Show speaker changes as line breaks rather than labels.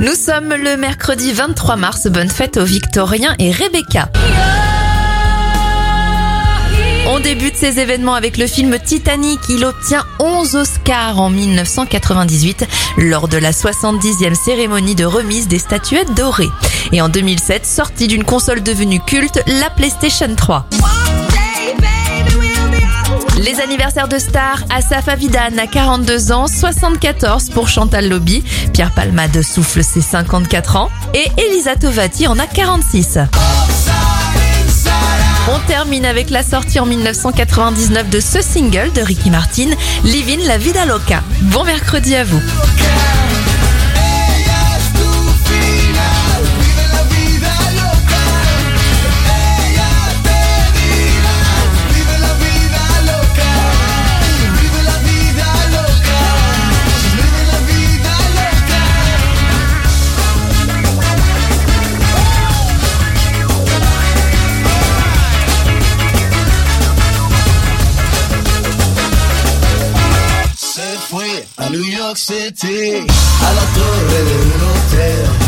Nous sommes le mercredi 23 mars. Bonne fête aux Victoriens et Rebecca. On débute ces événements avec le film Titanic. Il obtient 11 Oscars en 1998 lors de la 70e cérémonie de remise des statuettes dorées. Et en 2007, sortie d'une console devenue culte, la PlayStation 3. Les anniversaires de stars, Asaf Avidan a 42 ans, 74 pour Chantal Lobby, Pierre Palmade souffle ses 54 ans et Elisa Tovati en a 46. On termine avec la sortie en 1999 de ce single de Ricky Martin, Livin la vida loca. Bon mercredi à vous.
Fue a New York City, a la torre de un hotel,